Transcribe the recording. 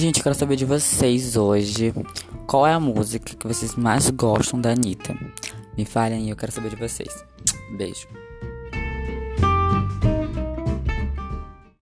Gente, eu quero saber de vocês hoje. Qual é a música que vocês mais gostam da Anitta? Me falem aí, eu quero saber de vocês. Beijo.